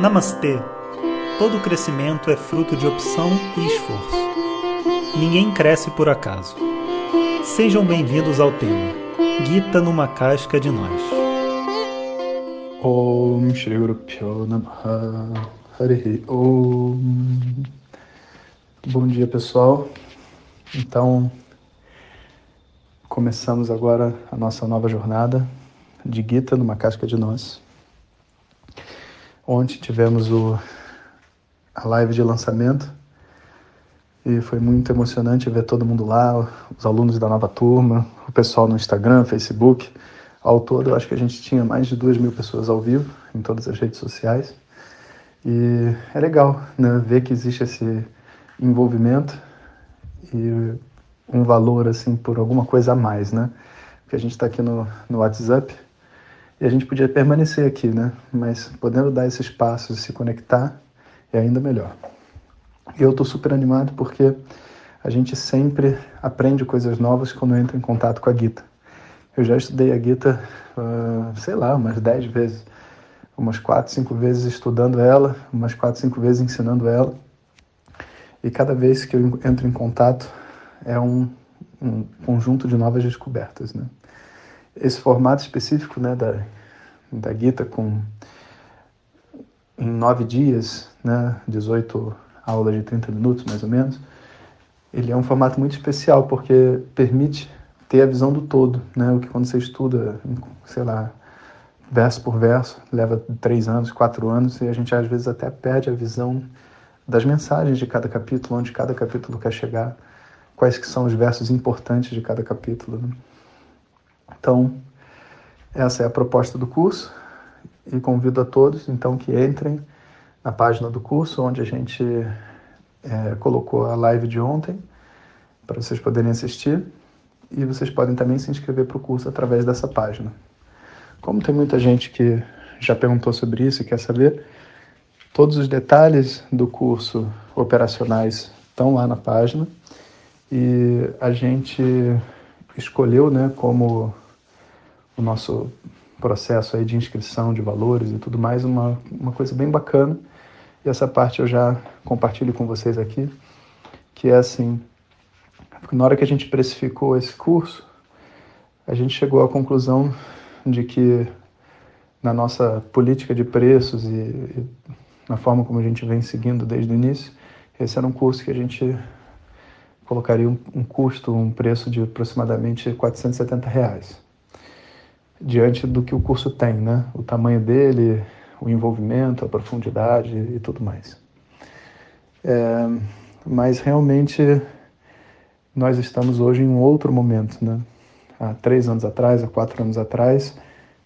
Namastê! Todo crescimento é fruto de opção e esforço. Ninguém cresce por acaso. Sejam bem-vindos ao tema Gita numa casca de nós. Om Shri Guru Pyo Namaha Harihi Om Bom dia pessoal. Então, começamos agora a nossa nova jornada de Gita numa casca de nós. Ontem tivemos o, a live de lançamento e foi muito emocionante ver todo mundo lá, os alunos da nova turma, o pessoal no Instagram, Facebook. Ao todo, eu acho que a gente tinha mais de duas mil pessoas ao vivo em todas as redes sociais. E é legal né, ver que existe esse envolvimento e um valor assim por alguma coisa a mais, né? Porque a gente está aqui no, no WhatsApp e a gente podia permanecer aqui, né? Mas podendo dar esse espaço e se conectar é ainda melhor. Eu estou super animado porque a gente sempre aprende coisas novas quando entra em contato com a Gita. Eu já estudei a Gita, uh, sei lá, umas 10 vezes, umas 4, 5 vezes estudando ela, umas 4, 5 vezes ensinando ela. E cada vez que eu entro em contato é um, um conjunto de novas descobertas, né? Esse formato específico né, da, da Gita com em nove dias, né, 18 aulas de 30 minutos mais ou menos, ele é um formato muito especial porque permite ter a visão do todo, né, o que quando você estuda, sei lá, verso por verso, leva três anos, quatro anos e a gente às vezes até perde a visão das mensagens de cada capítulo, onde cada capítulo quer chegar, quais que são os versos importantes de cada capítulo. Né? Então, essa é a proposta do curso e convido a todos, então, que entrem na página do curso, onde a gente é, colocou a live de ontem, para vocês poderem assistir. E vocês podem também se inscrever para o curso através dessa página. Como tem muita gente que já perguntou sobre isso e quer saber, todos os detalhes do curso operacionais estão lá na página. E a gente escolheu né, como o nosso processo aí de inscrição de valores e tudo mais, uma, uma coisa bem bacana. E essa parte eu já compartilho com vocês aqui, que é assim, na hora que a gente precificou esse curso, a gente chegou à conclusão de que na nossa política de preços e, e na forma como a gente vem seguindo desde o início, esse era um curso que a gente colocaria um, um custo, um preço de aproximadamente 470 reais diante do que o curso tem, né? O tamanho dele, o envolvimento, a profundidade e tudo mais. É, mas realmente nós estamos hoje em um outro momento, né? Há três anos atrás, há quatro anos atrás,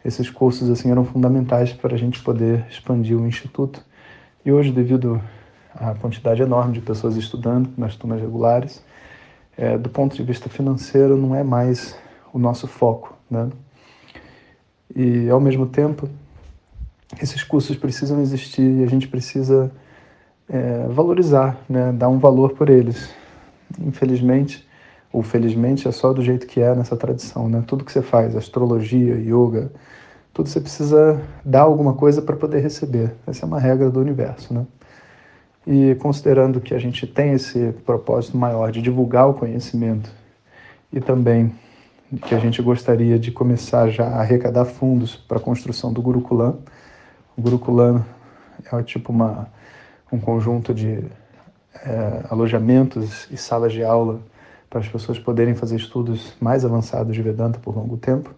esses cursos assim eram fundamentais para a gente poder expandir o instituto. E hoje, devido à quantidade enorme de pessoas estudando nas turmas regulares, é, do ponto de vista financeiro, não é mais o nosso foco, né? E, ao mesmo tempo, esses cursos precisam existir e a gente precisa é, valorizar, né? dar um valor por eles. Infelizmente, ou felizmente, é só do jeito que é nessa tradição. Né? Tudo que você faz, astrologia, yoga, tudo você precisa dar alguma coisa para poder receber. Essa é uma regra do universo. Né? E considerando que a gente tem esse propósito maior de divulgar o conhecimento e também que a gente gostaria de começar já a arrecadar fundos para a construção do Gurukulam. O Gurukulam é tipo uma, um conjunto de é, alojamentos e salas de aula para as pessoas poderem fazer estudos mais avançados de Vedanta por longo tempo.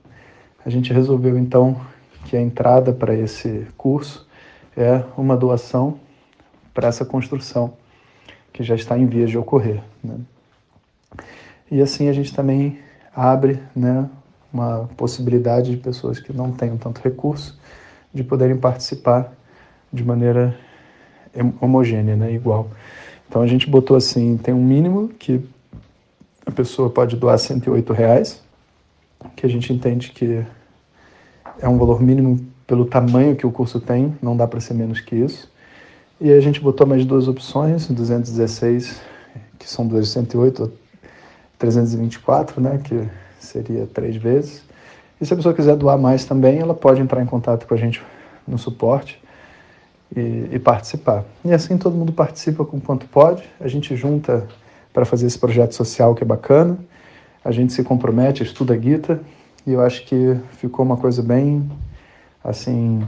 A gente resolveu então que a entrada para esse curso é uma doação para essa construção que já está em vias de ocorrer. Né? E assim a gente também abre né, uma possibilidade de pessoas que não tenham tanto recurso de poderem participar de maneira homogênea, né, igual. Então a gente botou assim, tem um mínimo que a pessoa pode doar 108 reais, que a gente entende que é um valor mínimo pelo tamanho que o curso tem, não dá para ser menos que isso. E a gente botou mais duas opções, 216, que são 208, 324, né, que seria três vezes. E se a pessoa quiser doar mais também, ela pode entrar em contato com a gente no suporte. e, e participar. E assim todo mundo participa com quanto pode, a gente junta para fazer esse projeto social que é bacana, a gente se compromete, estuda a Gita, e eu acho que ficou uma coisa bem, assim,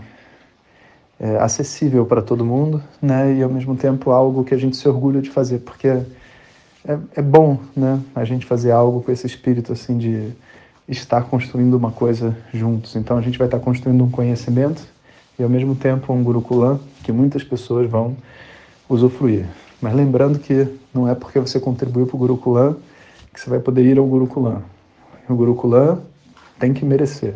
é, acessível para todo mundo, né? E ao mesmo tempo algo que a gente se orgulha de fazer, porque é, é bom, né? A gente fazer algo com esse espírito assim de estar construindo uma coisa juntos. Então a gente vai estar construindo um conhecimento e ao mesmo tempo um Gurukulam que muitas pessoas vão usufruir. Mas lembrando que não é porque você contribuiu para o Gurukulam que você vai poder ir ao Gurukulam. O Gurukulam tem que merecer.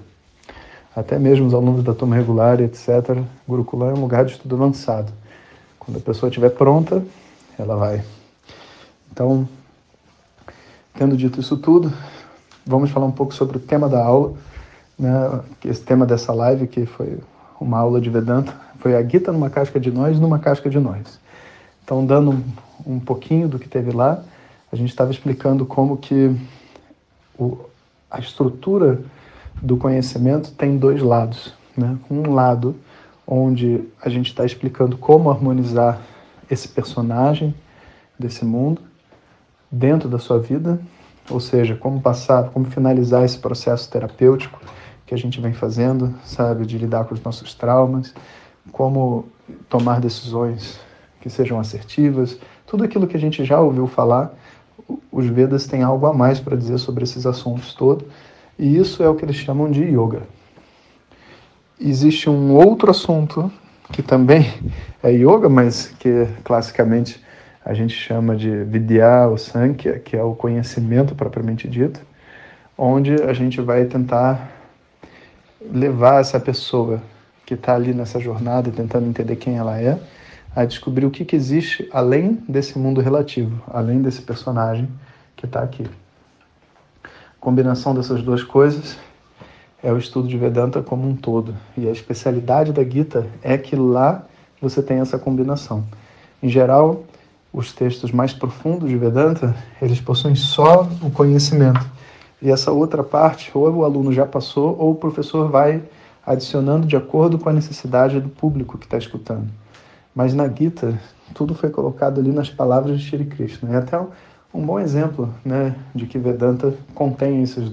Até mesmo os alunos da turma regular, etc. Gurukulam é um lugar de estudo avançado. Quando a pessoa estiver pronta, ela vai. Então, tendo dito isso tudo, vamos falar um pouco sobre o tema da aula, né? Esse tema dessa live que foi uma aula de Vedanta, foi a Gita numa casca de nós, numa casca de nós. Então, dando um, um pouquinho do que teve lá, a gente estava explicando como que o, a estrutura do conhecimento tem dois lados. Né? Um lado onde a gente está explicando como harmonizar esse personagem desse mundo dentro da sua vida, ou seja, como passar, como finalizar esse processo terapêutico que a gente vem fazendo, sabe, de lidar com os nossos traumas, como tomar decisões que sejam assertivas, tudo aquilo que a gente já ouviu falar, os Vedas têm algo a mais para dizer sobre esses assuntos todos, e isso é o que eles chamam de yoga. Existe um outro assunto que também é yoga, mas que classicamente a gente chama de Vidya ou Sankhya, que é o conhecimento propriamente dito, onde a gente vai tentar levar essa pessoa que está ali nessa jornada, tentando entender quem ela é, a descobrir o que, que existe além desse mundo relativo, além desse personagem que está aqui. A combinação dessas duas coisas é o estudo de Vedanta como um todo. E a especialidade da Gita é que lá você tem essa combinação. Em geral, os textos mais profundos de Vedanta, eles possuem só o conhecimento. E essa outra parte, ou o aluno já passou, ou o professor vai adicionando de acordo com a necessidade do público que está escutando. Mas na Gita, tudo foi colocado ali nas palavras de Shri Krishna. É até um bom exemplo né, de que Vedanta contém esses,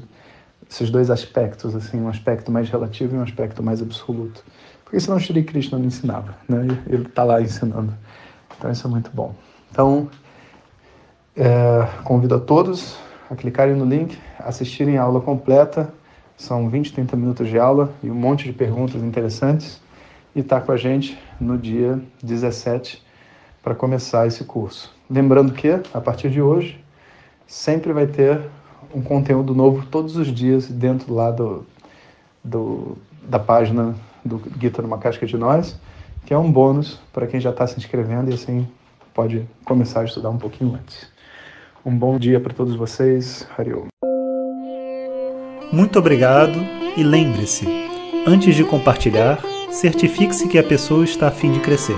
esses dois aspectos, assim, um aspecto mais relativo e um aspecto mais absoluto. Porque senão Shri Krishna não ensinava, né? ele está lá ensinando. Então isso é muito bom. Então, é, convido a todos a clicarem no link, assistirem a aula completa. São 20, 30 minutos de aula e um monte de perguntas interessantes. E estar tá com a gente no dia 17 para começar esse curso. Lembrando que, a partir de hoje, sempre vai ter um conteúdo novo todos os dias dentro lá do, do da página do Guita numa Casca de Nós, que é um bônus para quem já está se inscrevendo e assim pode começar a estudar um pouquinho antes. Um bom dia para todos vocês. Hariom. Muito obrigado e lembre-se, antes de compartilhar, certifique-se que a pessoa está a fim de crescer.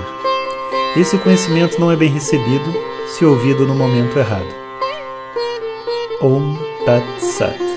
Esse conhecimento não é bem recebido se ouvido no momento errado. Om Tat Sat.